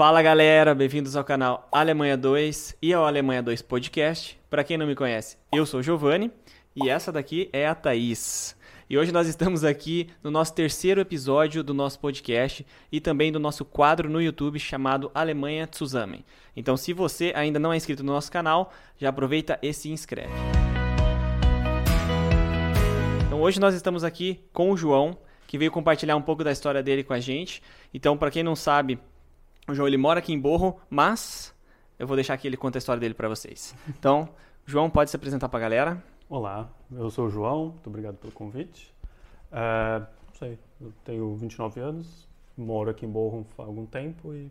Fala galera, bem-vindos ao canal Alemanha 2 e ao Alemanha 2 Podcast. Para quem não me conhece, eu sou o Giovanni e essa daqui é a Thaís. E hoje nós estamos aqui no nosso terceiro episódio do nosso podcast e também do nosso quadro no YouTube chamado Alemanha Zusammen. Então, se você ainda não é inscrito no nosso canal, já aproveita e se inscreve. Então, hoje nós estamos aqui com o João, que veio compartilhar um pouco da história dele com a gente. Então, para quem não sabe, o João ele mora aqui em Borro, mas eu vou deixar que ele conta a história dele para vocês. Então, João, pode se apresentar para a galera? Olá, eu sou o João, muito obrigado pelo convite. É, não sei, eu tenho 29 anos, moro aqui em Borrom há algum tempo e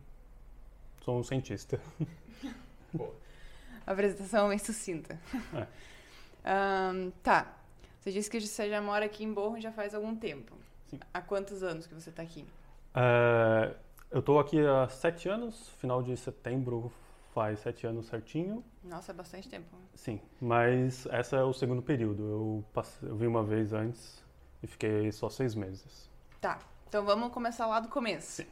sou um cientista. Boa. Apresentação bem sucinta. É. Um, tá, você disse que você já mora aqui em Borrom já faz algum tempo. Sim. Há quantos anos que você está aqui? É, eu estou aqui há sete anos, final de setembro faz sete anos certinho. Nossa, é bastante tempo. Sim, mas esse é o segundo período. Eu, passei, eu vim uma vez antes e fiquei só seis meses. Tá, então vamos começar lá do começo. Sim.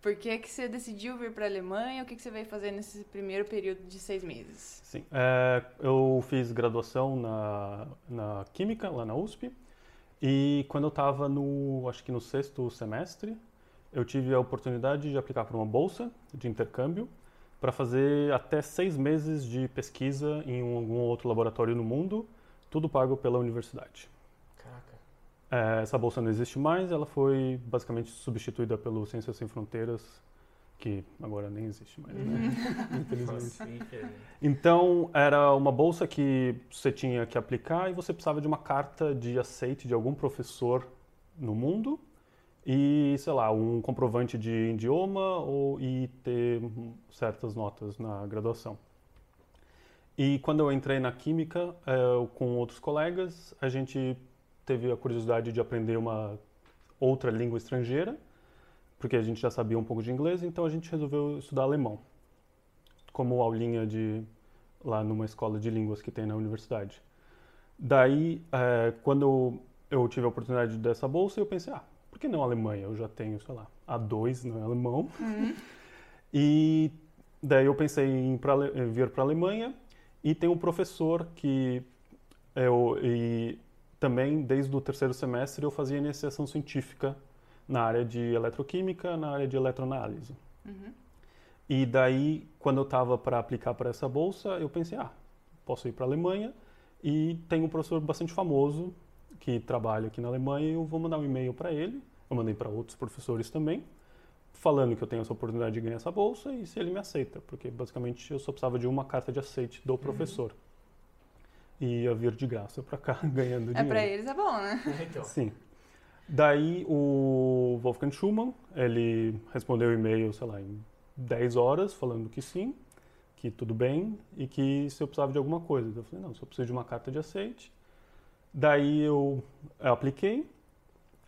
Por que, que você decidiu vir para a Alemanha? O que, que você veio fazer nesse primeiro período de seis meses? Sim, é, eu fiz graduação na, na Química, lá na USP. E quando eu estava no, acho que no sexto semestre, eu tive a oportunidade de aplicar para uma bolsa de intercâmbio para fazer até seis meses de pesquisa em algum outro laboratório no mundo, tudo pago pela universidade. Caraca. É, essa bolsa não existe mais, ela foi basicamente substituída pelo Ciências Sem Fronteiras, que agora nem existe mais, né? Infelizmente. Então, era uma bolsa que você tinha que aplicar e você precisava de uma carta de aceite de algum professor no mundo e, sei lá, um comprovante de idioma ou, e ter certas notas na graduação. E quando eu entrei na Química, é, com outros colegas, a gente teve a curiosidade de aprender uma outra língua estrangeira, porque a gente já sabia um pouco de inglês, então a gente resolveu estudar alemão, como aulinha de lá numa escola de línguas que tem na universidade. Daí, é, quando eu tive a oportunidade dessa bolsa, eu pensei, ah, que não Alemanha? Eu já tenho, sei lá, A2 no alemão. Uhum. e daí eu pensei em pra, vir para a Alemanha e tem um professor que eu e também desde o terceiro semestre eu fazia iniciação científica na área de eletroquímica, na área de eletroanálise. Uhum. E daí, quando eu estava para aplicar para essa bolsa, eu pensei, ah, posso ir para a Alemanha e tem um professor bastante famoso que trabalha aqui na Alemanha eu vou mandar um e-mail para ele. Eu mandei para outros professores também, falando que eu tenho essa oportunidade de ganhar essa bolsa e se ele me aceita, porque basicamente eu só precisava de uma carta de aceite do uhum. professor. Uhum. E ia vir de graça para cá ganhando é dinheiro. É para eles é bom, né? Então. Sim. Daí o Wolfgang Schumann, ele respondeu o e-mail, sei lá, em 10 horas, falando que sim, que tudo bem e que se eu precisava de alguma coisa. Eu falei, não, só preciso de uma carta de aceite Daí eu, eu apliquei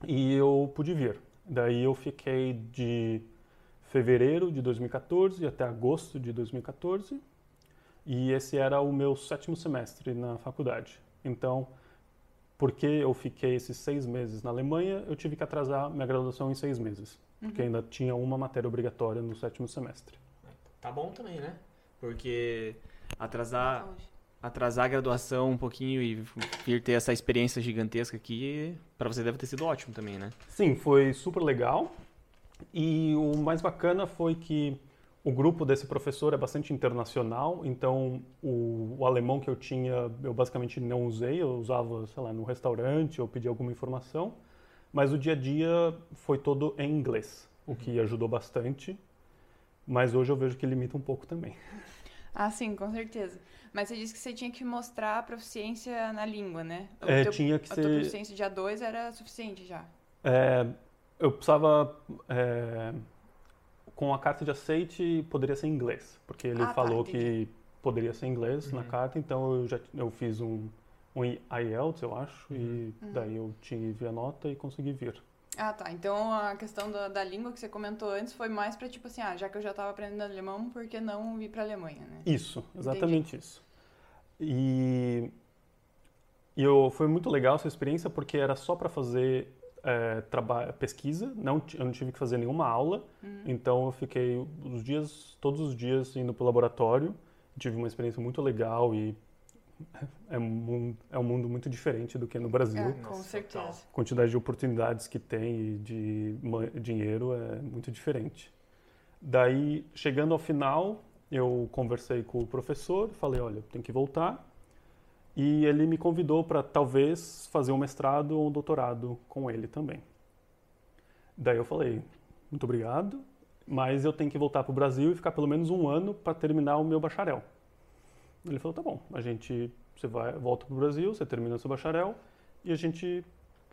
e eu pude vir. Daí eu fiquei de fevereiro de 2014 até agosto de 2014 e esse era o meu sétimo semestre na faculdade. Então, porque eu fiquei esses seis meses na Alemanha, eu tive que atrasar minha graduação em seis meses, uhum. porque ainda tinha uma matéria obrigatória no sétimo semestre. Tá bom também, né? Porque atrasar atrasar a graduação um pouquinho e vir ter essa experiência gigantesca aqui, para você deve ter sido ótimo também, né? Sim, foi super legal. E o mais bacana foi que o grupo desse professor é bastante internacional, então o, o, alemão que eu tinha eu basicamente não usei, eu usava, sei lá, no restaurante ou pedi alguma informação, mas o dia a dia foi todo em inglês, o que uhum. ajudou bastante, mas hoje eu vejo que limita um pouco também. Ah, sim, com certeza. Mas você disse que você tinha que mostrar a proficiência na língua, né? O é, teu, tinha que a ser... A tua proficiência de A2 era suficiente já? É, eu precisava... É, com a carta de aceite, poderia ser inglês. Porque ele ah, tá, falou tá, que poderia ser inglês uhum. na carta, então eu já eu fiz um, um IELTS, eu acho, uhum. e uhum. daí eu tive a nota e consegui vir. Ah, tá. Então a questão da, da língua que você comentou antes foi mais para tipo assim, ah, já que eu já estava aprendendo alemão, por que não ir para Alemanha, né? Isso, exatamente Entendi. isso. E, e eu, foi muito legal essa experiência porque era só para fazer é, pesquisa, não, eu não tive que fazer nenhuma aula, uhum. então eu fiquei os dias, todos os dias indo para o laboratório, tive uma experiência muito legal e é um, é um mundo muito diferente do que no Brasil. É, com certeza. A quantidade de oportunidades que tem e de dinheiro é muito diferente. Daí, chegando ao final, eu conversei com o professor, falei, olha, tem que voltar. E ele me convidou para talvez fazer um mestrado ou um doutorado com ele também. Daí eu falei, muito obrigado, mas eu tenho que voltar para o Brasil e ficar pelo menos um ano para terminar o meu bacharel. Ele falou, tá bom, a gente, você vai, volta para o Brasil, você termina o seu bacharel e a gente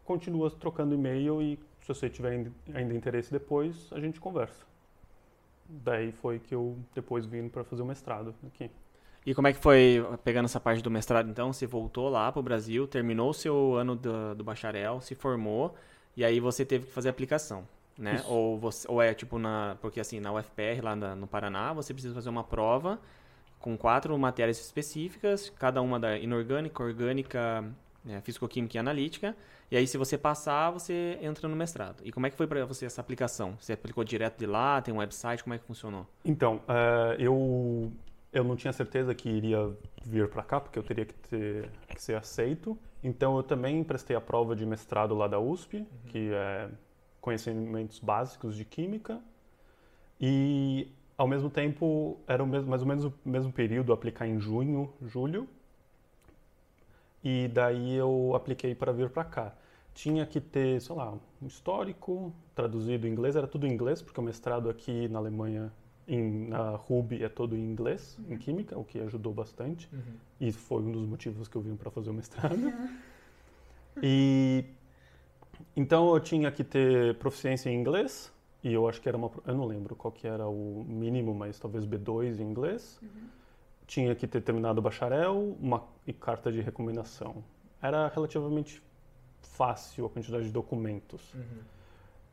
continua trocando e-mail e se você tiver ainda interesse depois, a gente conversa. Daí foi que eu depois vim para fazer o mestrado aqui. E como é que foi, pegando essa parte do mestrado, então, você voltou lá para o Brasil, terminou o seu ano do, do, bacharel, se formou, e aí você teve que fazer aplicação, né? Ou, você, ou é tipo na... Porque assim, na UFPR, lá na, no Paraná, você precisa fazer uma prova com quatro matérias específicas, cada uma da inorgânica, orgânica, é, físico-química e analítica. E aí, se você passar, você entra no mestrado. E como é que foi para você essa aplicação? Você aplicou direto de lá? Tem um website? Como é que funcionou? Então, uh, eu eu não tinha certeza que iria vir para cá, porque eu teria que, ter, que ser aceito. Então, eu também prestei a prova de mestrado lá da USP, uhum. que é conhecimentos básicos de química. E, ao mesmo tempo, era o mesmo, mais ou menos o mesmo período, aplicar em junho, julho. E daí eu apliquei para vir para cá. Tinha que ter, sei lá, um histórico traduzido em inglês, era tudo em inglês, porque o mestrado aqui na Alemanha em, na Ruby é todo em inglês, uhum. em química, o que ajudou bastante. Uhum. E foi um dos motivos que eu vim para fazer o mestrado. Uhum. E então eu tinha que ter proficiência em inglês, e eu acho que era uma. Eu não lembro qual que era o mínimo, mas talvez B2 em inglês. Uhum. Tinha que ter terminado o bacharel uma, e carta de recomendação. Era relativamente fácil a quantidade de documentos. Uhum.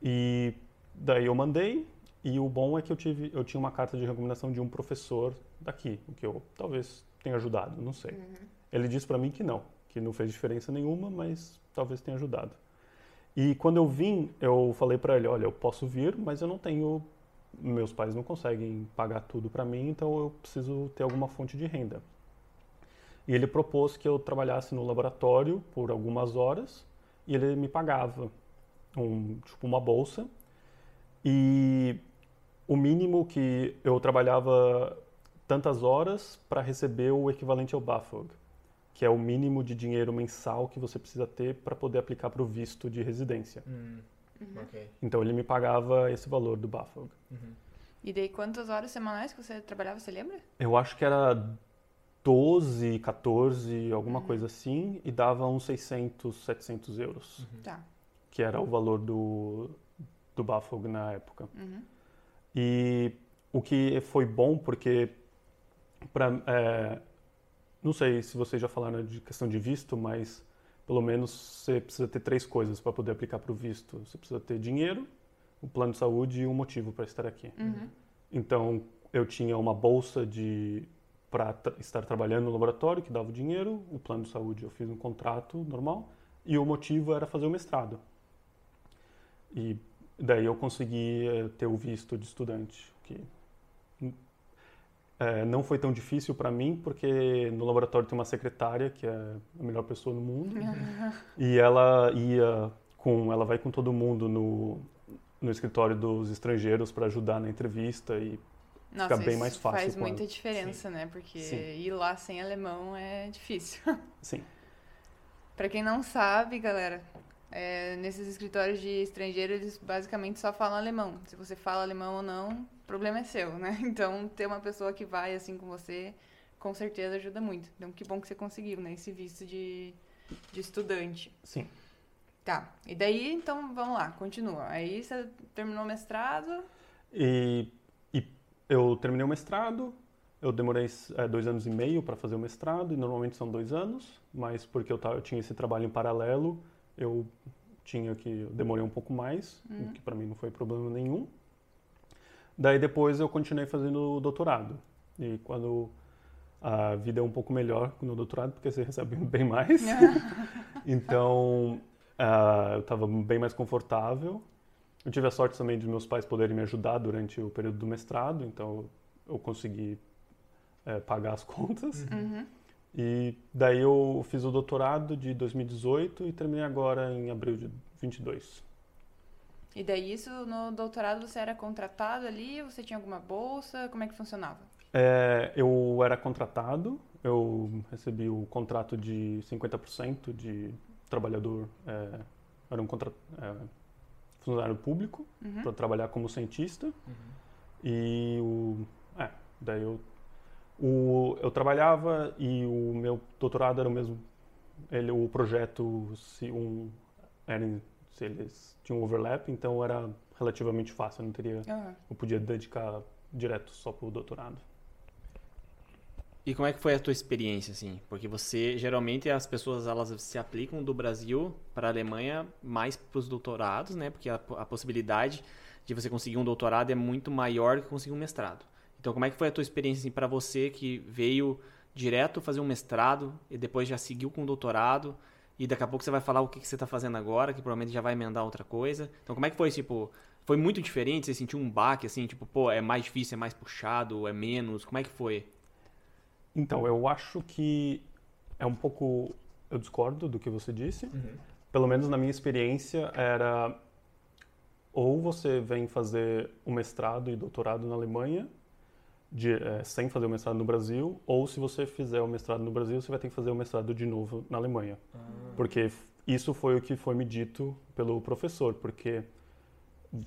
E daí eu mandei, e o bom é que eu, tive, eu tinha uma carta de recomendação de um professor daqui, o que eu talvez tenha ajudado, não sei. Uhum. Ele disse para mim que não, que não fez diferença nenhuma, mas talvez tenha ajudado. E quando eu vim, eu falei para ele, olha, eu posso vir, mas eu não tenho, meus pais não conseguem pagar tudo para mim, então eu preciso ter alguma fonte de renda. E ele propôs que eu trabalhasse no laboratório por algumas horas e ele me pagava um, tipo uma bolsa. E o mínimo que eu trabalhava tantas horas para receber o equivalente ao BAföG, que é o mínimo de dinheiro mensal que você precisa ter para poder aplicar para o visto de residência. Hum. Uhum. Okay. Então ele me pagava esse valor do BAföG. Uhum. E daí quantas horas semanais que você trabalhava, você lembra? Eu acho que era 12, 14, alguma uhum. coisa assim, e dava uns 600, 700 euros. Uhum. Tá. Que era o valor do, do BAföG na época. Uhum. E o que foi bom, porque, pra, é, não sei se vocês já falaram de questão de visto, mas pelo menos você precisa ter três coisas para poder aplicar para o visto. Você precisa ter dinheiro, o plano de saúde e um motivo para estar aqui. Uhum. Então, eu tinha uma bolsa de para estar trabalhando no laboratório que dava o dinheiro, o plano de saúde eu fiz um contrato normal e o motivo era fazer o mestrado. E Daí eu consegui eh, ter o visto de estudante, que é, não foi tão difícil para mim, porque no laboratório tem uma secretária, que é a melhor pessoa no mundo, e ela ia com, ela vai com todo mundo no, no escritório dos estrangeiros para ajudar na entrevista e Nossa, fica bem mais fácil. faz muita diferença, Sim. né? Porque Sim. ir lá sem alemão é difícil. Sim. para quem não sabe, galera, é, nesses escritórios de estrangeiro, eles basicamente só falam alemão. Se você fala alemão ou não, o problema é seu, né? Então, ter uma pessoa que vai assim com você, com certeza ajuda muito. Então, que bom que você conseguiu, né? Esse visto de, de estudante. Sim. Tá. E daí, então, vamos lá, continua. Aí você terminou o mestrado. E, e eu terminei o mestrado, eu demorei é, dois anos e meio para fazer o mestrado, e normalmente são dois anos, mas porque eu, tava, eu tinha esse trabalho em paralelo, eu tinha que eu demorei um pouco mais, uhum. que para mim não foi problema nenhum. Daí depois eu continuei fazendo o doutorado. E quando a vida é um pouco melhor no doutorado, porque você recebe bem mais. então, Uh, eu estava bem mais confortável. Eu tive a sorte também de meus pais poderem me ajudar durante o período do mestrado, então eu consegui é, pagar as contas. Uhum. E daí eu fiz o doutorado de 2018 e terminei agora em abril de 22. E daí isso, no doutorado você era contratado ali? Você tinha alguma bolsa? Como é que funcionava? É, eu era contratado, eu recebi o contrato de 50% de trabalhador, é, era um contra, é, funcionário público Uhum. para trabalhar como cientista. E o, é, daí eu, o, eu trabalhava e o meu doutorado era o mesmo, ele, o projeto, se, um, era, em- eles tinham um overlap, então era relativamente fácil, eu não teria, Aham. eu podia dedicar direto só para o doutorado. E como é que foi a tua experiência, assim? Porque você, geralmente, as pessoas, elas se aplicam do Brasil para a Alemanha mais para os doutorados, né? Porque a, a possibilidade de você conseguir um doutorado é muito maior que conseguir um mestrado. Então, como é que foi a tua experiência, assim, para você que veio direto fazer um mestrado e depois já seguiu com o doutorado e daqui a pouco você vai falar o que, que você está fazendo agora, que provavelmente já vai emendar outra coisa. Então, como é que foi, tipo... Foi muito diferente? Você sentiu um baque, assim, tipo, pô, é mais difícil, é mais puxado, é menos? Como é que foi? Então, eu acho que é um pouco. Eu discordo do que você disse. Pelo menos na minha experiência, era. Ou você vem fazer o mestrado e doutorado na Alemanha, de, eh, sem fazer o mestrado no Brasil, ou se você fizer o mestrado no Brasil, você vai ter que fazer o mestrado de novo na Alemanha. Porque f- isso foi o que foi me dito pelo professor, porque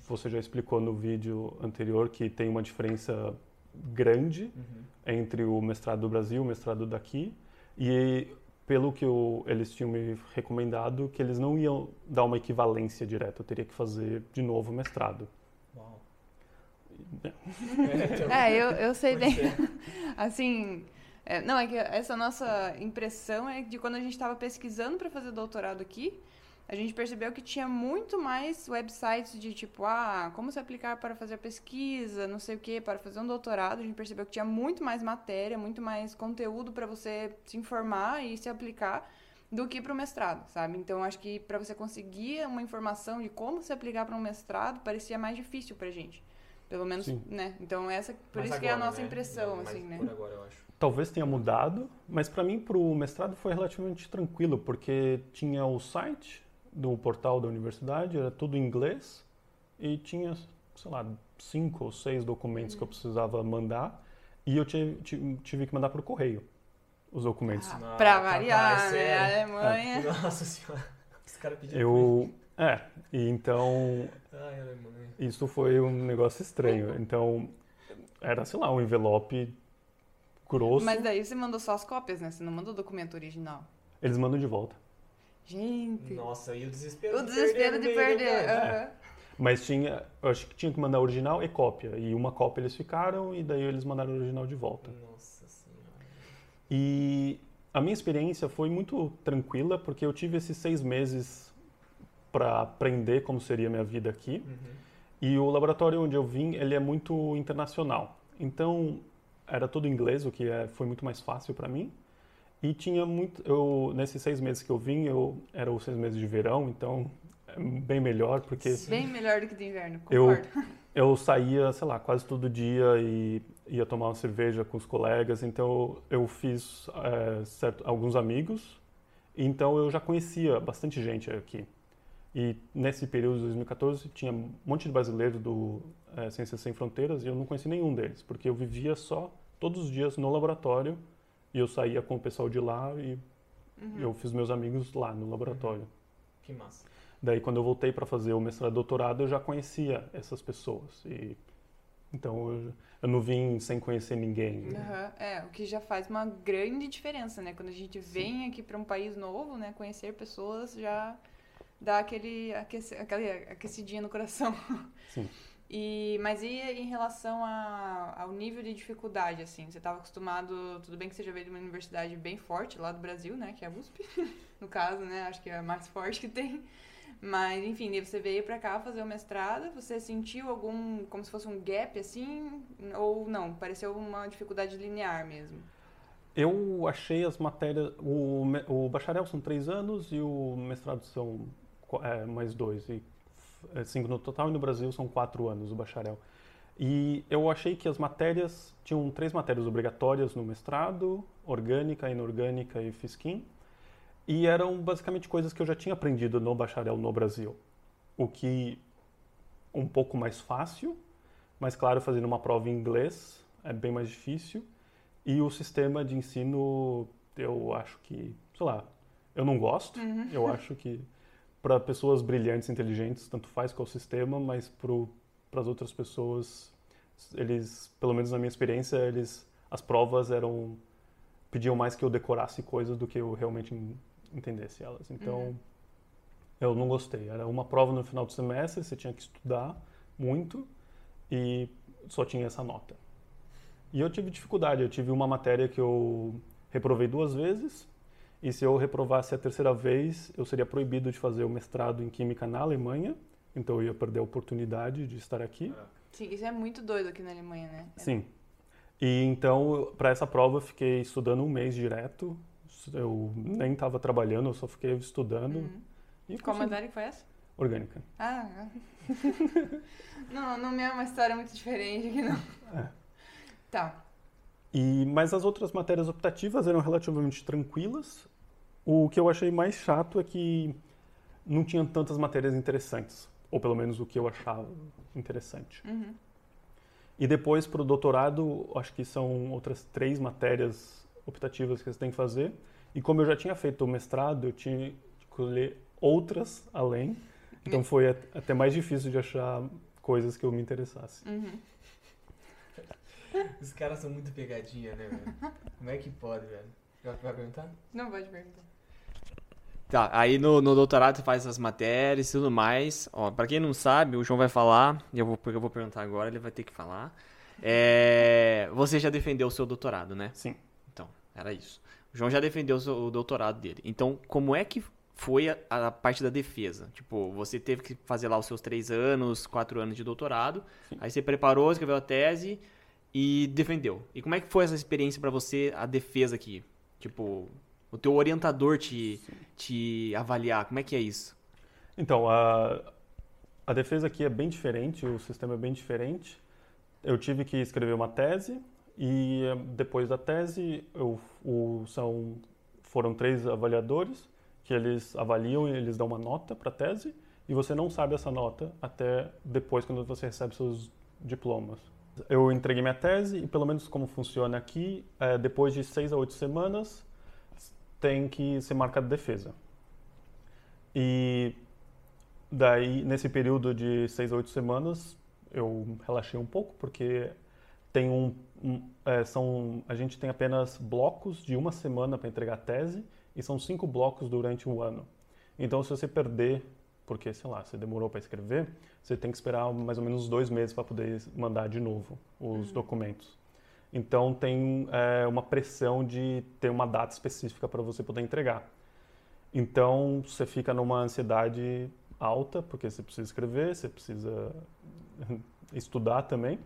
você já explicou no vídeo anterior que tem uma diferença grande entre o mestrado do Brasil e o mestrado daqui. E pelo que eu, eles tinham me recomendado, que eles não iam dar uma equivalência direta, eu teria que fazer de novo o mestrado. Uau. É, eu, eu sei bem. Assim, é, não, é que essa nossa impressão é de quando a gente estava pesquisando para fazer doutorado aqui, a gente percebeu que tinha muito mais websites de tipo, ah, como se aplicar para fazer pesquisa, não sei o que, para fazer um doutorado. A gente percebeu que tinha muito mais matéria, muito mais conteúdo para você se informar e se aplicar do que para o mestrado, sabe? Então, acho que para você conseguir uma informação de como se aplicar para um mestrado, parecia mais difícil pra gente. Pelo menos, Sim. né? Então, essa, por Mas isso que é a agora, nossa né? impressão, Mas assim, né? Por agora, eu acho. Talvez tenha mudado, mas para mim, para o mestrado, foi relativamente tranquilo, porque tinha o site do portal da universidade, era tudo em inglês, e tinha, sei lá, cinco ou seis documentos que eu precisava mandar, e eu tive, tive, que mandar por correio os documentos. Ah, pra capaz, variar, né? sério? Alemanha. Nossa senhora. Os caras pediram. Eu. É, e então Ai, Alemanha. isso foi um negócio estranho. Então, era, sei lá, um envelope grosso. Mas daí você mandou só as cópias, né? Você não mandou o documento original. Eles mandam de volta. Gente, Nossa, e o desespero o de desespero de meio da perder. viagem. aham. Mas tinha, eu acho que tinha que mandar original e cópia. E uma cópia eles ficaram e daí eles mandaram o original de volta. Nossa senhora. E a minha experiência foi muito tranquila porque eu tive esses seis meses para aprender como seria a minha vida aqui. E o laboratório onde eu vim, ele é muito internacional. Então, era tudo inglês, o que é, foi muito mais fácil para mim. E tinha muito, eu nesses seis meses que eu vim, eu era os seis meses de verão, então é bem melhor porque Bem melhor do que do inverno, Eu- concordo. eu saía, sei lá, quase todo dia e ia tomar uma cerveja com os colegas. Então eu fiz é, certo, alguns amigos. Então eu já conhecia bastante gente aqui. E nesse período de 2014 tinha um monte de brasileiros do é, Ciências Sem Fronteiras e eu não conheci nenhum deles, porque eu vivia só todos os dias no laboratório e eu saía com o pessoal de lá e Uhum. eu fiz meus amigos lá no laboratório. Que massa. Daí, quando eu voltei para fazer o mestrado e doutorado, eu já conhecia essas pessoas. E, então, eu, eu não vim sem conhecer ninguém. Aham, É, o que já faz uma grande diferença, né? Quando a gente vem aqui para um país novo, né? Conhecer pessoas já dá aquele, aquece, aquele aquecidinha no coração. Sim. E, mas e em relação a- ao nível de dificuldade, assim? Você estava acostumado, tudo bem que você já veio de uma universidade bem forte lá do Brasil, né? Que é a USP, no caso, né? Acho que é a mais forte que tem. Mas, enfim, você veio pra cá fazer o mestrado, você sentiu algum, como se fosse um gap, assim? Ou não? Pareceu uma dificuldade linear mesmo? Eu achei as matérias... O, o bacharel são três anos e o mestrado são é, mais dois. E, é, cinco no total e no Brasil são quatro anos o bacharel. E eu achei que as matérias, tinham três matérias obrigatórias no mestrado, orgânica, inorgânica e fisquim, e eram basicamente coisas que eu já tinha aprendido no bacharel no Brasil. O que um pouco mais fácil, mas claro, fazendo uma prova em inglês é bem mais difícil. E o sistema de ensino, eu acho que, sei lá, eu não gosto. Uhum. Eu acho que para pessoas brilhantes, inteligentes, tanto faz qual o sistema, mas para as outras pessoas, eles, pelo menos na minha experiência, eles as provas eram pediam mais que eu decorasse coisas do que eu realmente entendesse elas. Então, uhum. eu não gostei. Era uma prova no final do semestre, você tinha que estudar muito e só tinha essa nota. E eu tive dificuldade. Eu tive uma matéria que eu reprovei duas vezes. E se eu reprovasse a terceira vez, eu seria proibido de fazer o mestrado em Química na Alemanha. Então eu ia perder a oportunidade de estar aqui. Sim, isso é muito doido aqui na Alemanha, né? Sim. E então, para essa prova, eu fiquei estudando um mês direto. Eu nem estava trabalhando, eu só fiquei estudando. Uhum. E Qual matéria que foi essa? Orgânica. Ah, não, não é uma história muito diferente aqui, não. É. Tá. E, mas as outras matérias optativas eram relativamente tranquilas. O que eu achei mais chato é que não tinham tantas matérias interessantes, ou pelo menos o que eu achava interessante. Uhum. E depois, para o doutorado, acho que são outras três matérias optativas que você tem que fazer. E como eu já tinha feito o mestrado, eu tinha que escolher outras além. Então foi até mais difícil de achar coisas que eu me interessasse. Uhum. Os caras são muito pegadinha, né, velho? Como é que pode, velho? Vai perguntar? Não, pode perguntar. Tá, aí no, no doutorado você faz as matérias e tudo mais. Ó, pra quem não sabe, o João vai falar, e eu vou, eu vou perguntar agora, ele vai ter que falar. É, você já defendeu o seu doutorado, né? Sim. Então, era isso. O João já defendeu o, seu, o doutorado dele. Então, como é que foi a, a, parte da defesa? Tipo, você teve que fazer lá os seus três anos, quatro anos de doutorado, Sim. aí você preparou, escreveu a tese, e defendeu. E como é que foi essa experiência para você, a defesa aqui? Tipo, o teu orientador te, te avaliar, como é que é isso? Então, a, a defesa aqui é bem diferente, o sistema é bem diferente. Eu tive que escrever uma tese e depois da tese eu, o, são, foram três avaliadores que eles avaliam e eles dão uma nota para a tese e você não sabe essa nota até depois quando você recebe seus diplomas. Eu entreguei minha tese e, pelo menos como funciona aqui, é, depois de seis a oito semanas, tem que ser marcada defesa. E daí, nesse período de seis a oito semanas, eu relaxei um pouco, porque tem um, um é, são, a gente tem apenas blocos de uma semana para entregar a tese e são cinco blocos durante um ano. Então, se você perder porque, sei lá, você demorou para escrever, você tem que esperar mais ou menos dois meses para poder mandar de novo os uhum. documentos. Então tem é, uma pressão de ter uma data específica para você poder entregar. Então você fica numa ansiedade alta, porque você precisa escrever, você precisa estudar também.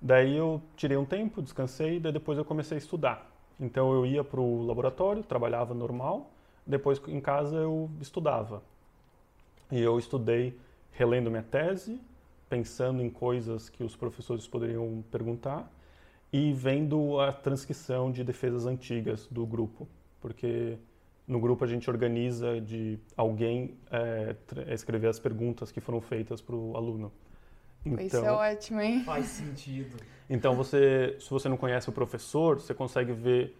Daí eu tirei um tempo, descansei, daí depois eu comecei a estudar. Então eu ia para o laboratório, trabalhava normal, depois em casa eu estudava. E eu estudei relendo minha tese, pensando em coisas que os professores poderiam perguntar e vendo a transcrição de defesas antigas do grupo, porque no grupo a gente organiza de alguém é, escrever as perguntas que foram feitas para o aluno. Então, Isso é ótimo, hein? Faz sentido. Então, você, se você não conhece o professor, você consegue ver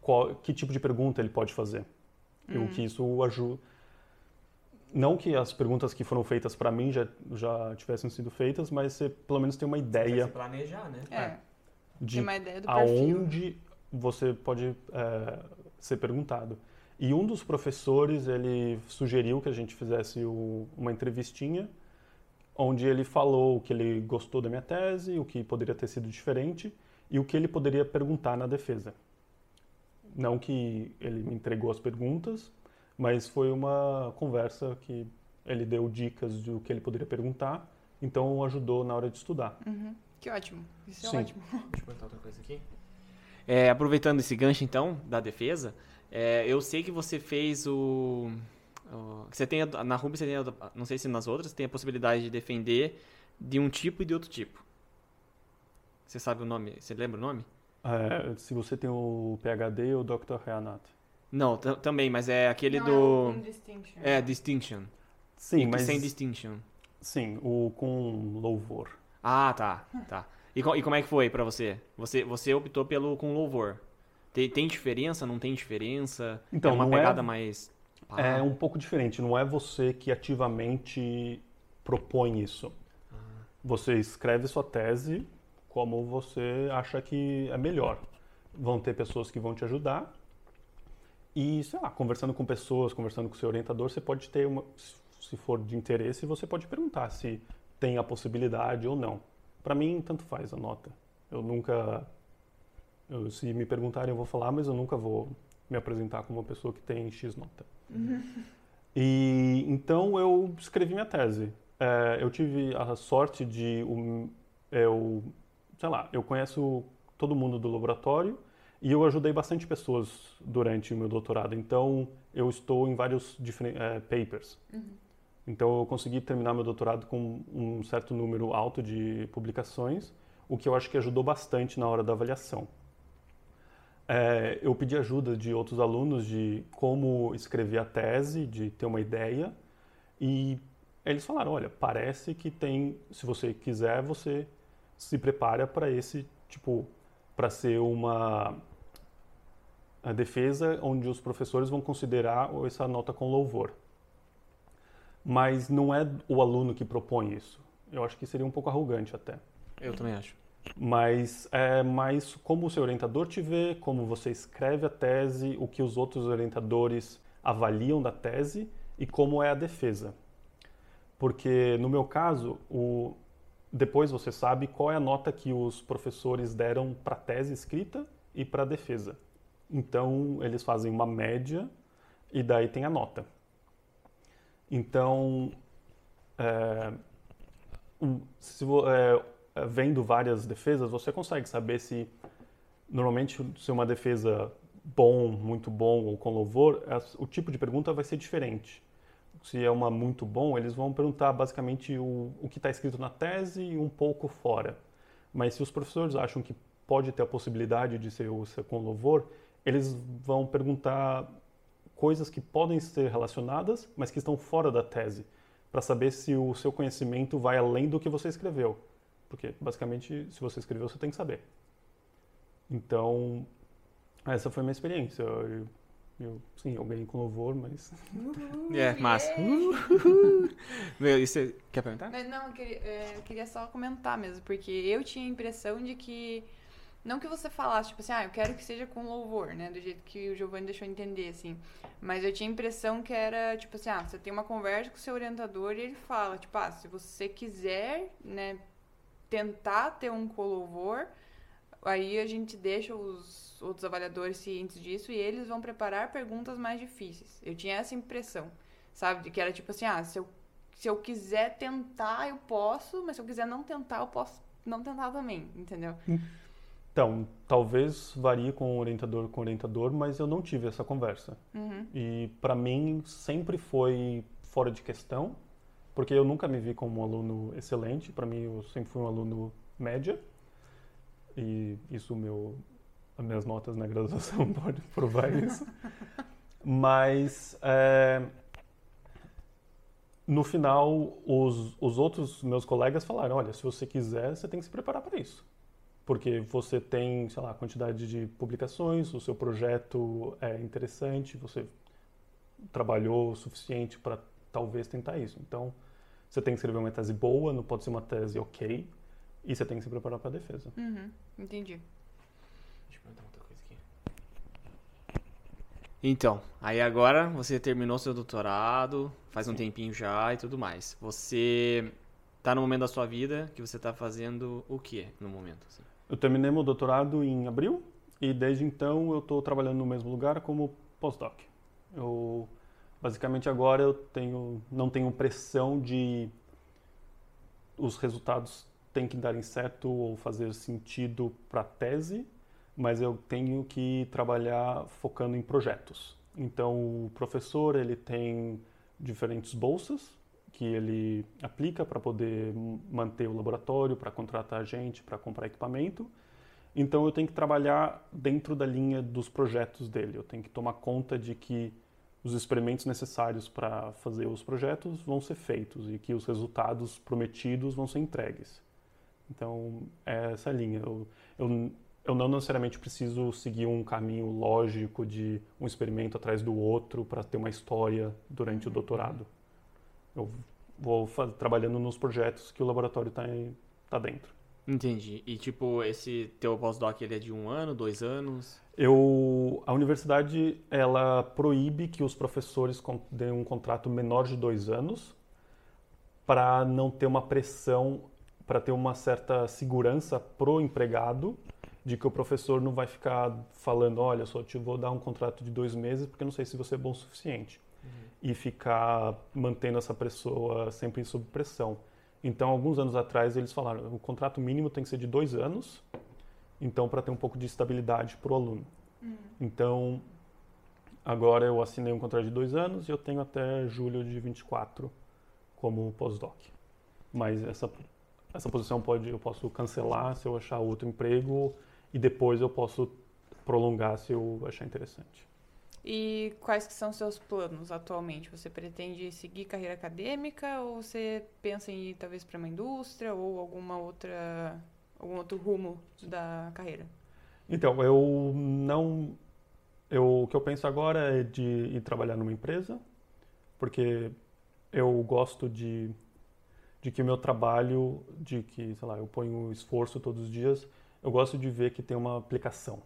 qual, que tipo de pergunta ele pode fazer. Hum. O que isso ajuda não que as perguntas que foram feitas para mim já, já tivessem sido feitas, mas você pelo menos tem uma ideia. Você planejar, né? É. é. De do aonde você pode é, ser perguntado. E um dos professores, ele sugeriu que a gente fizesse o, uma entrevistinha, onde ele falou o que ele gostou da minha tese, o que poderia ter sido diferente e o que ele poderia perguntar na defesa. Não que ele me entregou as perguntas, mas foi uma conversa que ele deu dicas do que ele poderia perguntar, então ajudou na hora de estudar. Uhum. Que ótimo. Isso é Sim. ótimo. Deixa eu perguntar outra coisa aqui. É, aproveitando esse gancho, então, da defesa, é, eu sei que você fez o, Você tem na Ruby você tem, não sei se nas outras tem a possibilidade de defender de um tipo e de outro tipo. Você sabe o nome? Você lembra o nome? É, se você tem o PhD ou Dr. Reanat. Não, também, mas é aquele Não, do. É, o distinction. É, Distinction. Sim, E mas sem Distinction. sim, o com louvor. Ah, tá, tá. E, co- e como é que foi pra você? Você, você optou pelo com louvor. Tem, tem diferença? Não tem diferença? Então, é uma não é- pegada mais. pá? É um pouco diferente, não é você que ativamente propõe isso. Você escreve sua tese como você acha que é melhor. Vão ter pessoas que vão te ajudar. E, sei lá, conversando com pessoas, conversando com seu orientador, você pode ter uma. Se for de interesse, você pode perguntar se tem a possibilidade ou não. Para mim, tanto faz a nota. Eu nunca. eu- se me perguntarem, eu vou falar, mas eu nunca vou me apresentar como uma pessoa que tem X nota. E então eu escrevi minha tese. É, eu tive a sorte de um, eu, sei lá, eu conheço todo mundo do laboratório e eu ajudei bastante pessoas durante o meu doutorado. Então eu estou em vários é, papers. Então eu consegui terminar meu doutorado com um certo número alto de publicações, o que eu acho que ajudou bastante na hora da avaliação. É, eu pedi ajuda de outros alunos de como escrever a tese, de ter uma ideia, e eles falaram, olha, parece que tem, se você quiser, você se prepara para esse, tipo, para ser uma a defesa onde os professores vão considerar essa nota com louvor. Mas não é o aluno que propõe isso. Eu acho que seria um pouco arrogante até Eu também acho. mas é mais como o seu orientador te vê, como você escreve a tese, o que os outros orientadores avaliam da tese e como é a defesa. Porque no meu caso, o depois você sabe qual é a nota que os professores deram para a tese escrita e para a defesa. Então, eles fazem uma média e daí tem a nota. Então, é, se, é, vendo várias defesas, você consegue saber se normalmente se uma defesa bom, muito bom ou com louvor, o tipo de pergunta vai ser diferente. Se é uma muito bom, eles vão perguntar basicamente o, o que está escrito na tese e um pouco fora. Mas se os professores acham que pode ter a possibilidade de ser, ser com louvor, eles vão perguntar coisas que podem ser relacionadas, mas que estão fora da tese, para saber se o seu conhecimento vai além do que você escreveu. Porque, basicamente, se você escreveu, você tem que saber. Então, essa foi a minha experiência. Eu, eu- sim, eu ganhei com louvor, mas... É, massa. Meu, e você quer perguntar? Não, eu queria, é, eu queria só comentar mesmo, porque eu tinha a impressão de que. Não que você falasse, tipo assim, ah, eu quero que seja com louvor, né? Do jeito que o Giovanni deixou entender, assim. Mas eu tinha a impressão que era, tipo assim, ah, você tem uma conversa com o seu orientador e ele fala, tipo, ah, se você quiser, né, tentar ter um com louvor, aí a gente deixa os outros avaliadores cientes disso e eles vão preparar perguntas mais difíceis. Eu tinha essa impressão, sabe? De que era tipo assim, ah, se eu se eu quiser tentar, eu posso, mas se eu quiser não tentar, eu posso não tentar também, entendeu? Então, talvez varie com orientador com orientador, mas eu não tive essa conversa. Uhum. E para mim sempre foi fora de questão, porque eu nunca me vi como um aluno excelente. Para mim, eu sempre fui um aluno média. E isso meu as minhas notas na graduação podem provar isso. Mas é, no final, os, os outros meus colegas falaram: olha, se você quiser, você tem que se preparar para isso. Porque você tem, sei lá, a quantidade de publicações, o seu projeto é interessante, você trabalhou o suficiente para talvez tentar isso. Então, você tem que escrever uma tese boa, não pode ser uma tese ok, e você tem que se preparar para a defesa. Uhum. Entendi. Deixa eu perguntar outra coisa aqui. Então, aí agora você terminou seu doutorado, faz um tempinho já e tudo mais. Você tá no momento da sua vida que você tá fazendo o que no momento? assim? Eu terminei meu doutorado em abril e desde então eu estou trabalhando no mesmo lugar como postdoc. Eu basicamente agora eu tenho não tenho pressão de os resultados têm que darem certo ou fazer sentido para tese, mas eu tenho que trabalhar focando em projetos. Então o professor ele tem diferentes bolsas que ele aplica para poder manter o laboratório, para contratar gente, para comprar equipamento. Então eu tenho que trabalhar dentro da linha dos projetos dele. Eu tenho que tomar conta de que os experimentos necessários para fazer os projetos vão ser feitos e que os resultados prometidos vão ser entregues. Então, é essa linha. Eu, eu, eu não necessariamente preciso seguir um caminho lógico de um experimento atrás do outro para ter uma história durante o doutorado. Eu vou trabalhando nos projetos que o laboratório está tá dentro. Entendi. E tipo, esse teu pós-doc ele é de um ano, dois anos? Eu, a universidade ela proíbe que os professores deem um contrato menor de dois anos para não ter uma pressão, para ter uma certa segurança pro empregado de que o professor não vai ficar falando, olha, só te vou dar um contrato de dois meses porque não sei se você é bom o suficiente. E ficar mantendo essa pessoa sempre sob pressão. Então, alguns anos atrás, eles falaram o contrato mínimo tem que ser de dois anos, então, para ter um pouco de estabilidade para o aluno. Uhum. Então, agora eu assinei um contrato de dois anos e eu tenho até julho de 24 como pós-doc. Mas essa, essa posição pode, eu posso cancelar se eu achar outro emprego e depois eu posso prolongar se eu achar interessante. E quais que são seus planos atualmente? Você pretende seguir carreira acadêmica ou você pensa em ir talvez para uma indústria ou alguma outra algum outro rumo da carreira? Então, eu não eu, o que eu penso agora é de ir trabalhar numa empresa, porque eu gosto de, de que o meu trabalho, de que, sei lá, eu ponho esforço todos os dias, eu gosto de ver que tem uma aplicação.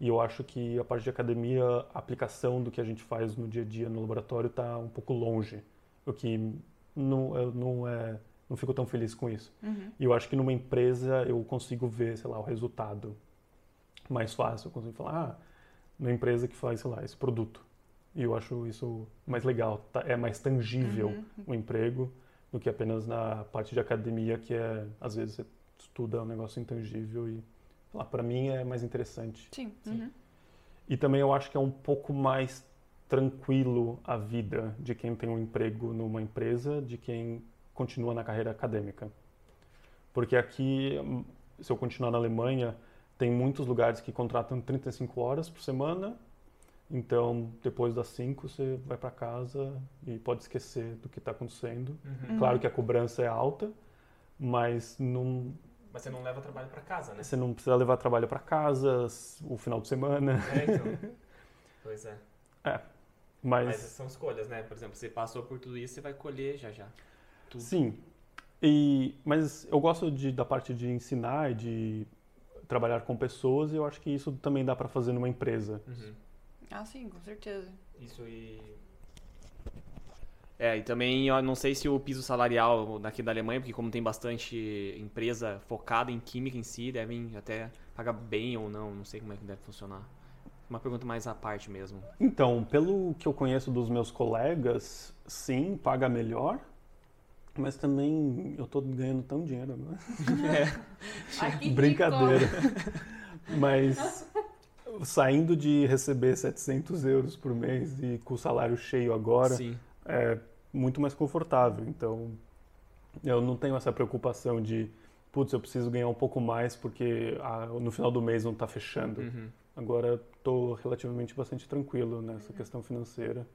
E eu acho que a parte de academia, a aplicação do que a gente faz no dia a dia no laboratório está um pouco longe. O que não, eu não, é, não fico tão feliz com isso. Uhum. E eu acho que numa empresa eu consigo ver, sei lá, o resultado mais fácil. Eu consigo falar, ah, numa empresa que faz, sei lá, esse produto. E eu acho isso mais legal. Tá, é mais tangível uhum. o emprego do que apenas na parte de academia, que é, às vezes, você estuda um negócio intangível e lá para mim é mais interessante. Sim. Uhum. E também eu acho que é um pouco mais tranquilo a vida de quem tem um emprego numa empresa, de quem continua na carreira acadêmica. Porque aqui, se eu continuar na Alemanha, tem muitos lugares que contratam 35 horas por semana. Então, depois das 5, você vai para casa e pode esquecer do que está acontecendo. Uhum. Claro que a cobrança é alta, mas não, mas você não leva trabalho para casa, né? Você não precisa levar trabalho para casa o final de semana. É, então. pois é. É. Mas... mas são escolhas, né? Por exemplo, você passou por tudo isso, você vai colher já já. Tudo. Sim. E, mas eu gosto de, da parte de ensinar e de trabalhar com pessoas e eu acho que isso também dá para fazer numa empresa. Uhum. Ah, sim, com certeza. Isso e é, e também eu não sei se o piso salarial daqui da Alemanha, porque como tem bastante empresa focada em química em si, devem até pagar bem ou não, não sei como é que deve funcionar. Uma pergunta mais à parte mesmo. Então, pelo que eu conheço dos meus colegas, sim, paga melhor, mas também eu tô ganhando tão dinheiro agora. É. Brincadeira. mas saindo de receber 700 euros por mês e com o salário cheio agora, Sim. É muito mais confortável. Então, eu não tenho essa preocupação de, putz, eu preciso ganhar um pouco mais porque ah, no final do mês não está fechando. Uhum. Agora, estou relativamente bastante tranquilo nessa uhum. questão financeira.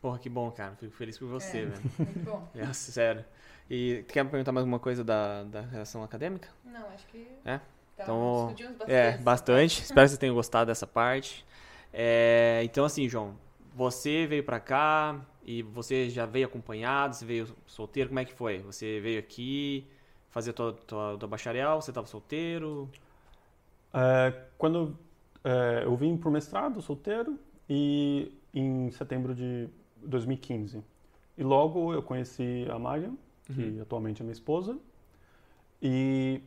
Porra, que bom, cara. Fico feliz por você, é, velho. Muito bom. É, sério. E quer me perguntar mais alguma coisa da, da relação acadêmica? Não, acho que. É? Tá, então, bastante. É, bastante. Espero que você tenha gostado dessa parte. É, então, assim, João, você veio para cá e você já veio acompanhado, você veio solteiro, como é que foi? Você veio aqui fazer tua, tua, tua bacharel, você estava solteiro? É, quando é, eu vim para o mestrado solteiro e em setembro de 2015. E logo eu conheci a Mariam, que uhum. atualmente é minha esposa, e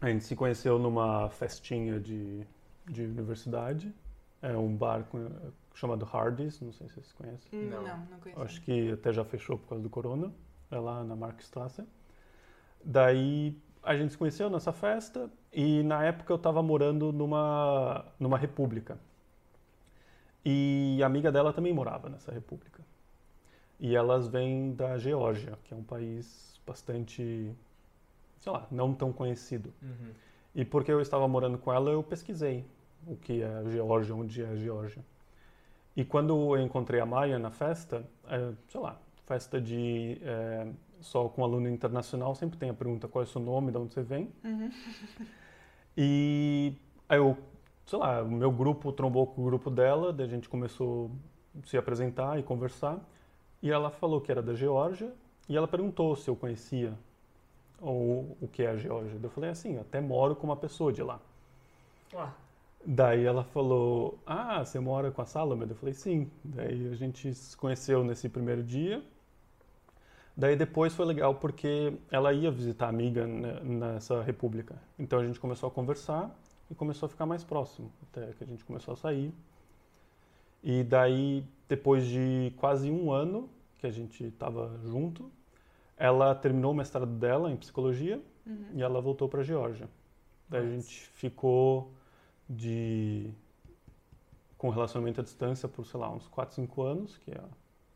a gente se conheceu numa festinha de, de universidade, é um bar com, chamado Hardee's, não sei se vocês conhecem. Hum, não, não, conheço. Acho que até já fechou por causa do corona, é lá na Markstraße. Daí a gente se conheceu nessa festa e na época eu estava morando numa, numa república. E a amiga dela também morava nessa república. e elas vêm da Geórgia, que é um país bastante, sei lá, não tão conhecido. Uhum. E porque eu estava morando com ela, eu pesquisei o que é a Geórgia, onde é a Geórgia. E quando eu encontrei a Maia na festa, é, sei lá, festa de é, só com aluno internacional, sempre tem a pergunta qual é o seu nome, de onde você vem. Uhum. E aí eu, sei lá, o meu grupo trombou com o grupo dela, daí a gente começou a se apresentar e conversar. E ela falou que era da Geórgia e ela perguntou se eu conhecia ou o que é a Geórgia. Eu falei assim, eu até moro com uma pessoa de lá. Ah. Daí ela falou, ah, você mora com a Salomé? Eu falei, sim. Daí a gente se conheceu nesse primeiro dia. Daí depois foi legal porque ela ia visitar a amiga nessa república. Então a gente começou a conversar e começou a ficar mais próximo, até que a gente começou a sair. E daí, depois de quase um ano que a gente estava junto, ela terminou o mestrado dela em psicologia Uhum. e ela voltou para a Geórgia. Daí a Nossa. gente ficou de com relacionamento à distância por, sei lá, uns 4, 5 anos, que é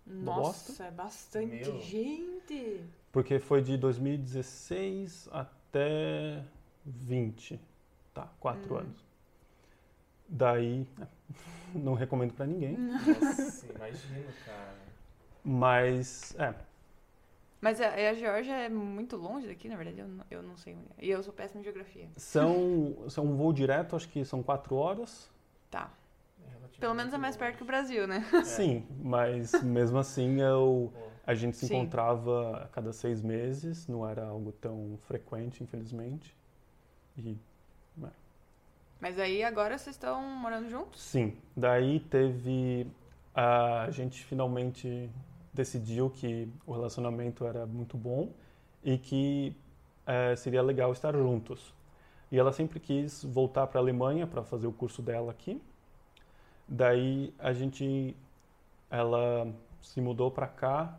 Nossa, é bastante Meu. gente. porque foi de 2016 até 20, tá, 4 Hum. anos. Daí, não recomendo para ninguém, Nossa, imagino, cara. mas é, Mas a, a Geórgia é muito longe daqui, na verdade, eu não, eu não sei é. E eu sou péssima em geografia. são, são um voo direto, acho que são 4 horas. Tá. É relativamente Pelo menos é mais perto que o Brasil, né? Sim, mas mesmo assim eu A gente se Sim. encontrava a cada seis meses, não era algo tão frequente, infelizmente. E Mas aí agora vocês estão morando juntos? sim, daí teve. A gente finalmente decidiu que o relacionamento era muito bom e que eh, seria legal estar juntos. E ela sempre quis voltar para a Alemanha para fazer o curso dela aqui. Daí a gente, ela se mudou para cá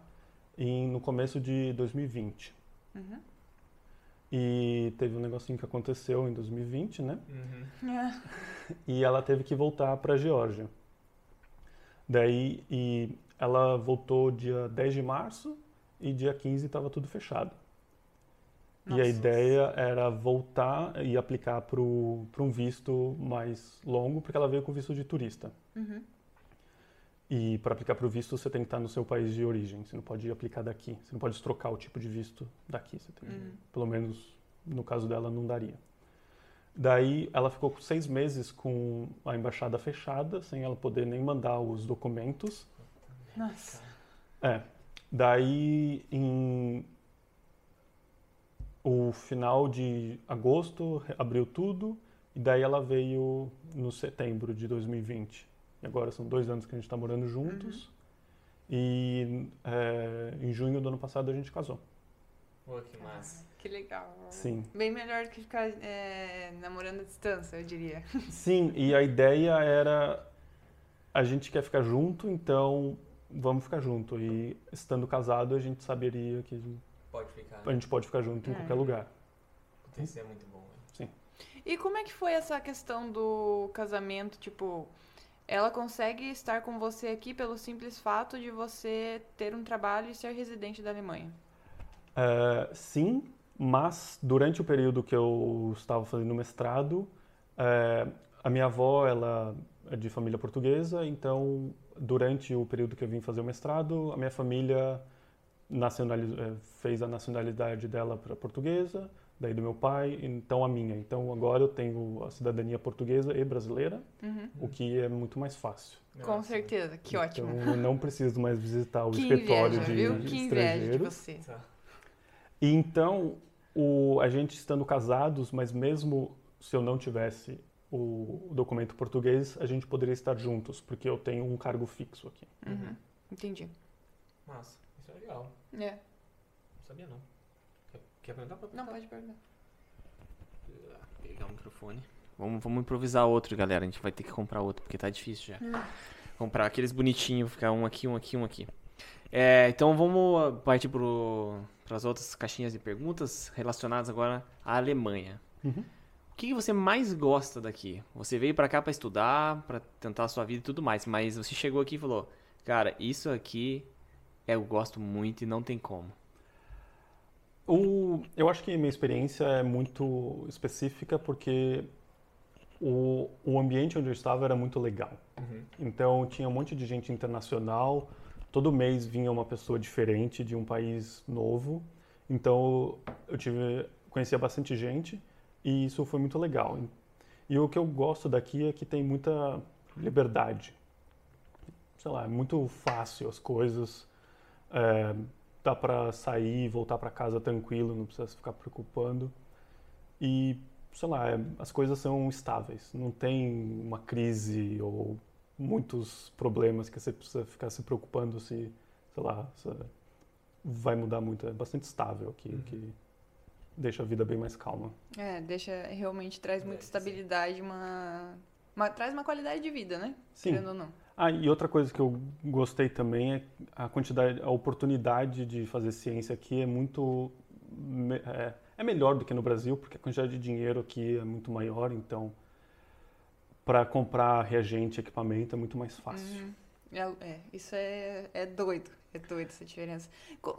em, no começo de 2020. Uhum. E teve um negocinho que aconteceu em 2020, né? Uhum. E ela teve que voltar para a Geórgia. Daí, e ela voltou dia 10 de março e dia 15 estava tudo fechado. E a Nossa. ideia era voltar e aplicar para um visto mais longo, porque ela veio com visto de turista. Uhum. E para aplicar para o visto, você tem que estar no seu país de origem. Você não pode aplicar daqui. Você não pode trocar o tipo de visto daqui. Tem, Uhum. Pelo menos no caso dela, não daria. Daí ela ficou seis meses com a embaixada fechada, sem ela poder nem mandar os documentos. Nossa. É. Daí em o final de agosto abriu tudo e daí ela veio no setembro de 2020. E agora são dois anos que a gente está morando juntos. E é, em junho do ano passado a gente casou. Pô, que massa. Que legal. Sim. Bem melhor do que ficar é, namorando à distância, eu diria. Sim, e a ideia era a gente quer ficar junto, então vamos ficar junto. E estando casado, a gente saberia que Pode ficar. a gente pode ficar junto em É. qualquer lugar. Isso é muito bom, velho. E como é que foi essa questão do casamento? Tipo, ela consegue estar com você aqui pelo simples fato de você ter um trabalho e ser residente da Alemanha? É, sim, mas durante o período que eu estava fazendo mestrado, é, a minha avó ela é de família portuguesa, então durante o período que eu vim fazer o mestrado, a minha família nacionaliz- é, fez a nacionalidade dela para portuguesa, daí do meu pai, então a minha. Então agora eu tenho a cidadania portuguesa e brasileira, Uhum. o que é muito mais fácil. Com Nossa. certeza, que então, ótimo. eu não preciso mais visitar o Que escritório inveja, de viu? Que inveja de estrangeiros. você. Tá. E então, o, a gente estando casados, mas mesmo se eu não tivesse o, documento português, a gente poderia estar juntos, porque eu tenho um cargo fixo aqui. Uhum. Entendi. Massa. Isso é legal. É. Não sabia, não. Quer, quer perguntar pra Não, pode perguntar. Pegar o microfone. Vamos, vamos improvisar outro, galera. A gente vai ter que comprar outro, porque tá difícil já. Hum. Comprar aqueles bonitinhos, ficar um aqui, um aqui, um aqui. É, então vamos ah, partir para as outras caixinhas de perguntas relacionadas agora à Alemanha. Uhum. O que você mais gosta daqui? Você veio pra cá pra estudar, pra tentar a sua vida e tudo mais, mas você chegou aqui e falou: "Cara, isso aqui é, eu gosto muito e não tem como? O, eu acho que minha experiência é muito específica porque o, o ambiente onde eu estava era muito legal. Uhum. Então tinha um monte de gente internacional, todo mês vinha uma pessoa diferente de um país novo. Então eu tive conhecia bastante gente e isso foi muito legal. E o que eu gosto daqui é que tem muita liberdade. Sei lá, é muito fácil as coisas. É, dá para sair e voltar para casa tranquilo, não precisa ficar preocupando. E, sei lá, é, as coisas são estáveis. Não tem uma crise ou muitos problemas que você precisa ficar se preocupando se, sei lá, se vai mudar muito. É bastante estável aqui, uhum. que deixa a vida bem mais calma. É, deixa, realmente traz muita é, estabilidade, uma, uma, traz uma qualidade de vida, né? Sim. Querendo ou não. Ah, e outra coisa que eu gostei também é a quantidade, a oportunidade de fazer ciência aqui é muito é, é melhor do que no Brasil, porque a quantidade de dinheiro aqui é muito maior, então para comprar reagente, equipamento é muito mais fácil. Uhum. É, é, isso é, é doido, é doido essa diferença.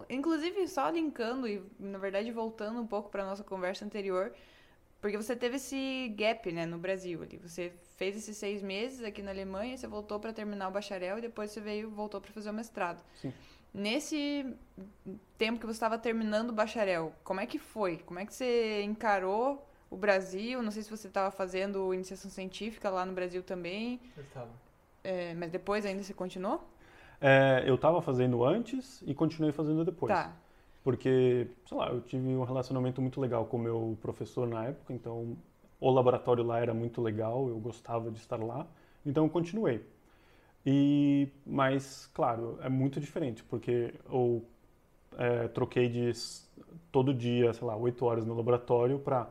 Inclusive, só linkando e, na verdade, voltando um pouco para nossa conversa anterior, porque você teve esse gap, né, no Brasil ali. Você fez esses seis meses aqui na Alemanha, você voltou para terminar o bacharel e depois você veio, voltou para fazer o mestrado. Sim. Nesse tempo que você estava terminando o bacharel, como é que foi? Como é que você encarou o Brasil? Não sei se você estava fazendo iniciação científica lá no Brasil também. Eu estava. É, mas depois ainda você continuou? É, eu estava fazendo antes e continuei fazendo depois. Tá. Porque, sei lá, eu tive um relacionamento muito legal com o meu professor na época, então o laboratório lá era muito legal, eu gostava de estar lá, então eu continuei. E, mas, claro, é muito diferente, porque eu é, troquei de todo dia, sei lá, oito horas no laboratório para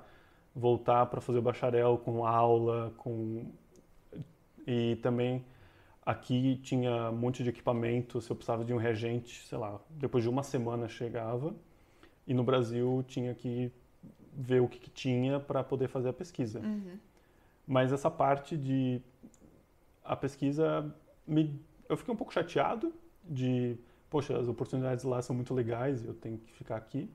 voltar para fazer o bacharel com aula, com e também aqui tinha um monte de equipamento, se eu precisava de um reagente, sei lá, depois de uma semana chegava e no Brasil tinha que ver o que, que tinha para poder fazer a pesquisa. Uhum. Mas essa parte de a pesquisa me, eu fiquei um pouco chateado de poxa as oportunidades lá são muito legais eu tenho que ficar aqui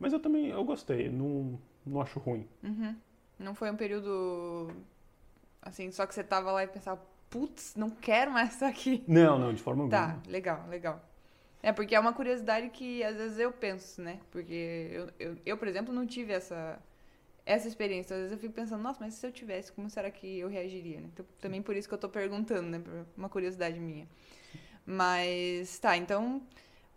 mas eu também eu gostei não não acho ruim. Uhum. Não foi um período assim, só que você tava lá e pensava, putz, não quero mais estar aqui. Não, não, de forma tá, alguma. Tá, legal, legal. É, porque é uma curiosidade que às vezes eu penso, né? Porque eu, eu, eu, por exemplo, não tive essa, essa experiência. Às vezes eu fico pensando, nossa, mas se eu tivesse, como será que eu reagiria? Né? Então, também por isso que eu tô perguntando, né? Uma curiosidade minha. Mas, tá, então,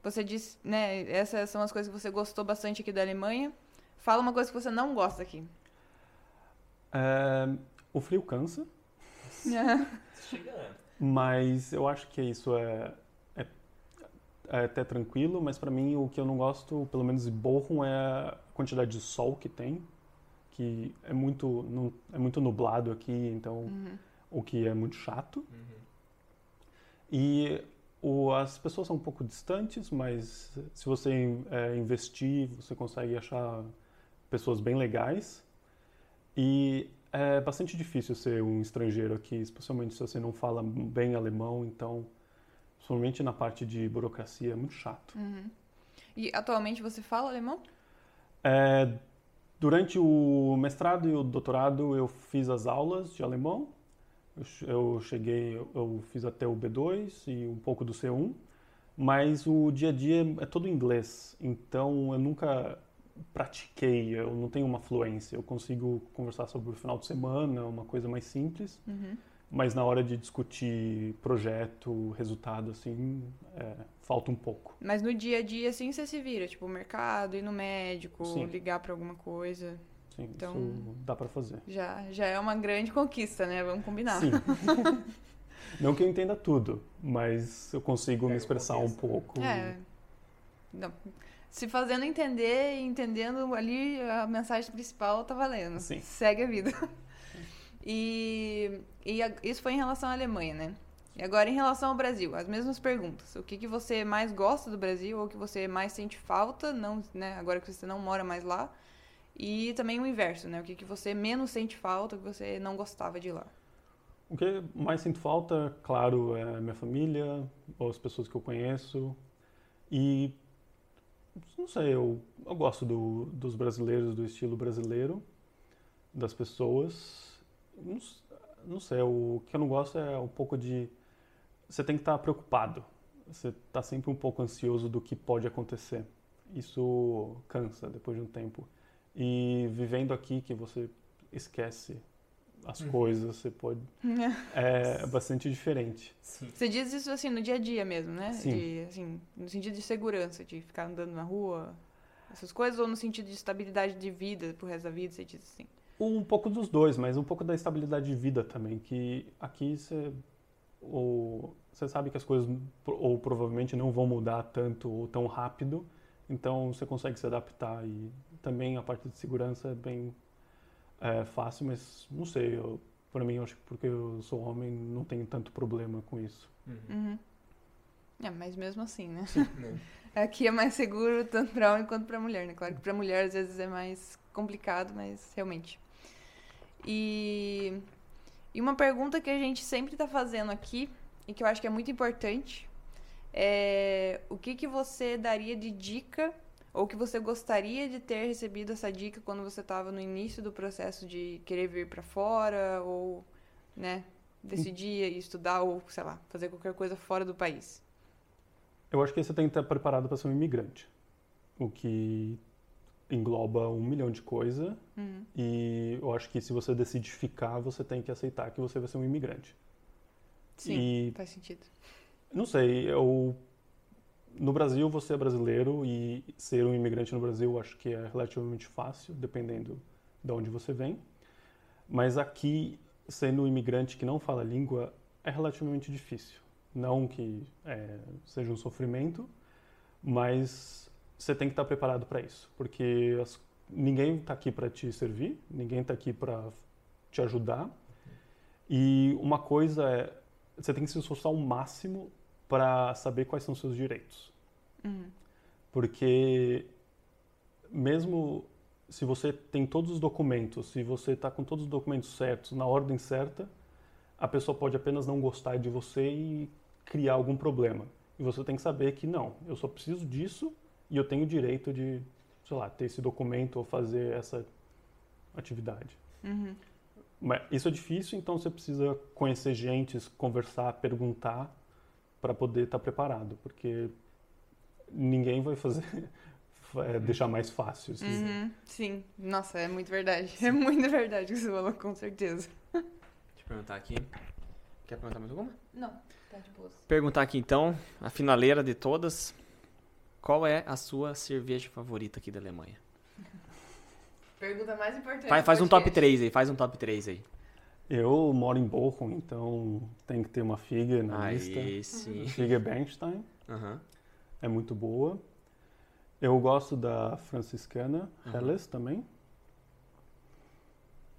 você disse, né? Essas são as coisas que você gostou bastante aqui da Alemanha. Fala uma coisa que você não gosta aqui. É, o frio cansa. Mas eu acho que isso é, é, é até tranquilo, mas para mim o que eu não gosto, pelo menos de Bochum, é a quantidade de sol que tem, que é muito, é muito nublado aqui, então uhum. o que é muito chato. Uhum. E o, as pessoas são um pouco distantes, mas se você é, investir, você consegue achar pessoas bem legais. E é bastante difícil ser um estrangeiro aqui, especialmente se você não fala bem alemão, então, principalmente na parte de burocracia, é muito chato. Uhum. E atualmente você fala alemão? É, durante o mestrado e o doutorado eu fiz as aulas de alemão. Eu, eu cheguei, eu fiz até o B2 e um pouco do C1, mas o dia a dia é todo em inglês, então eu nunca pratiquei, eu não tenho uma fluência. Eu consigo conversar sobre o final de semana, uma coisa mais simples, uhum. mas na hora de discutir projeto, resultado, assim, é, falta um pouco. Mas no dia a dia, assim, você se vira, tipo, mercado, ir no médico, Sim. ligar para alguma coisa. Sim, então, isso dá para fazer. Já, já é uma grande conquista, né? Vamos combinar. Sim. não que eu entenda tudo, mas eu consigo é, me expressar um pouco. É. Não, se fazendo entender e entendendo ali a mensagem principal, tá valendo. Sim. Segue a vida. E, e a, isso foi em relação à Alemanha, né? E agora em relação ao Brasil, as mesmas perguntas. O que, que você mais gosta do Brasil ou o que você mais sente falta, não, né, agora que você não mora mais lá? E também o inverso, né? O que, que você menos sente falta, o que você não gostava de lá? O que mais sinto falta, claro, é minha família, ou as pessoas que eu conheço, E não sei, eu, eu gosto do, dos brasileiros, do estilo brasileiro, das pessoas. Não, não, sei, o que eu não gosto é um pouco de. Você tem que estar preocupado. Você está sempre um pouco ansioso do que pode acontecer. Isso cansa depois de um tempo. E vivendo aqui, que você esquece as uhum. coisas, você pode. é bastante diferente. Sim. Você diz isso assim no dia a dia mesmo, né? Sim. De, assim, no sentido de segurança, de ficar andando na rua, essas coisas, ou no sentido de estabilidade de vida pro resto da vida, você diz assim? Um pouco dos dois, mas um pouco da estabilidade de vida também, que aqui você. Ou, você sabe que as coisas ou provavelmente não vão mudar tanto ou tão rápido, então você consegue se adaptar e também a parte de segurança é bem é fácil, mas não sei. Eu, para mim, eu acho que porque eu sou homem, não tenho tanto problema com isso. Uhum. uhum. É, mas mesmo assim, né? Sim, né? Aqui é mais seguro tanto para homem quanto para mulher, né? Claro que para mulher às vezes é mais complicado, mas realmente. E, e uma pergunta que a gente sempre está fazendo aqui e que eu acho que é muito importante é o que, que você daria de dica ou que você gostaria de ter recebido essa dica quando você estava no início do processo de querer vir para fora ou, né, decidir estudar ou, sei lá, fazer qualquer coisa fora do país? Eu acho que você tem que estar preparado para ser um imigrante, o que engloba um milhão de coisas uhum. e eu acho que se você decide ficar, você tem que aceitar que você vai ser um imigrante. Sim, e, faz sentido. Não sei, eu no Brasil você é brasileiro e ser um imigrante no Brasil acho que é relativamente fácil, dependendo de onde você vem. Mas aqui, sendo um imigrante que não fala a língua, é relativamente difícil. Não que é, seja um sofrimento, mas você tem que estar preparado para isso, porque as, ninguém está aqui para te servir, ninguém está aqui para te ajudar. E uma coisa é, você tem que se esforçar ao máximo para saber quais são seus direitos. Uhum. Porque mesmo se você tem todos os documentos, se você está com todos os documentos certos, na ordem certa, a pessoa pode apenas não gostar de você e criar algum problema. E você tem que saber que não, eu só preciso disso e eu tenho o direito de, sei lá, ter esse documento ou fazer essa atividade. Uhum. Mas isso é difícil, então você precisa conhecer gente, conversar, perguntar para poder estar tá preparado, porque ninguém vai fazer é, deixar mais fácil. Uhum, sim, nossa, é muito verdade. Sim. É muito verdade o que você falou, com certeza. Deixa eu perguntar aqui. Quer perguntar mais alguma? Não, tá de boa. Perguntar aqui então, a finaleira de todas. Qual é a sua cerveja favorita aqui da Alemanha? Pergunta mais importante. Faz, faz um top 3 aí, faz um top 3 aí. Eu moro em Bochum, então tem que ter uma figa na Aí, lista. sim. Figa Bernstein. Uhum. É muito boa. Eu gosto da franciscana uhum. Helles também.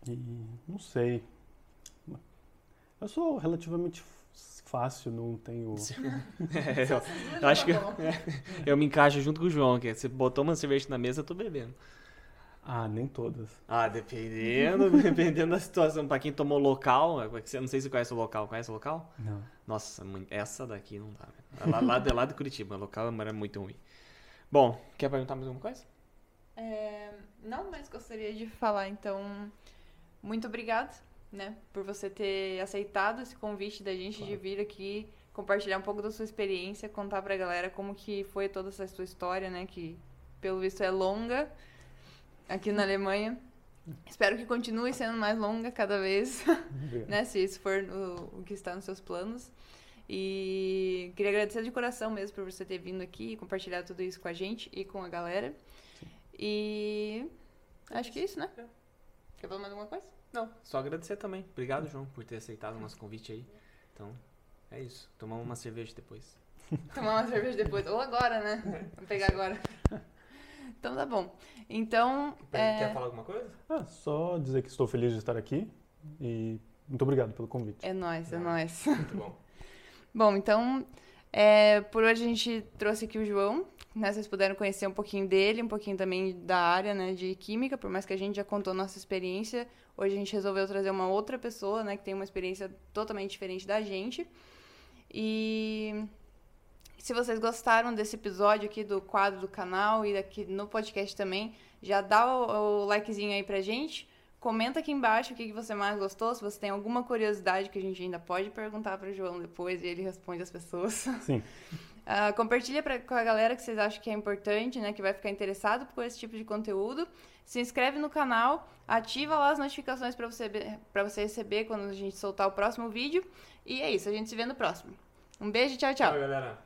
E não sei. Eu sou relativamente fácil, não tenho. é, eu, eu, acho que eu, eu, me encaixo junto com o João, que você botou uma cerveja na mesa, eu tô bebendo. Ah, nem todas. Ah, dependendo, dependendo da situação. Pra quem tomou local, é eu não sei se conhece o local. Conhece o local? Não. Nossa, essa daqui não dá. É lá, lá, de, lá de Curitiba, o local é muito ruim. Bom, quer perguntar mais alguma coisa? É, não, mas gostaria de falar, então, muito obrigado, né, por você ter aceitado esse convite da gente claro. de vir aqui compartilhar um pouco da sua experiência, contar pra galera como que foi toda essa sua história, né, que pelo visto é longa, aqui na Alemanha. Espero que continue sendo mais longa cada vez, né? Se isso for o, o, que está nos seus planos. E queria agradecer de coração mesmo por você ter vindo aqui e compartilhar tudo isso com a gente e com a galera. Sim. E acho que é isso, né? É. Quer falar mais alguma coisa? Não, só agradecer também. Obrigado, João, por ter aceitado o nosso convite aí. Então, é isso. Tomar uma cerveja depois. Tomar uma cerveja depois. Ou agora, né? Vamos pegar agora. Então tá bom. Então. É... Quer falar alguma coisa? Ah, só dizer que estou feliz de estar aqui e muito obrigado pelo convite. É nóis, é, é nóis. Muito bom. bom, então. É, por hoje a gente trouxe aqui o João, né? Vocês puderam conhecer um pouquinho dele, um pouquinho também da área né, de química, por mais que a gente já contou nossa experiência. Hoje a gente resolveu trazer uma outra pessoa, né, que tem uma experiência totalmente diferente da gente. E Se vocês gostaram desse episódio aqui do quadro do canal e aqui no podcast também, já dá o, o likezinho aí pra gente. Comenta aqui embaixo o que, que você mais gostou. Se você tem alguma curiosidade que a gente ainda pode perguntar para o João depois e ele responde as pessoas. Sim. Uh, compartilha pra, com a galera que vocês acham que é importante, né? Que vai ficar interessado por esse tipo de conteúdo. Se inscreve no canal, ativa lá as notificações para você, pra você receber quando a gente soltar o próximo vídeo. E é isso, a gente se vê no próximo. Um beijo, tchau, tchau. Tchau, galera.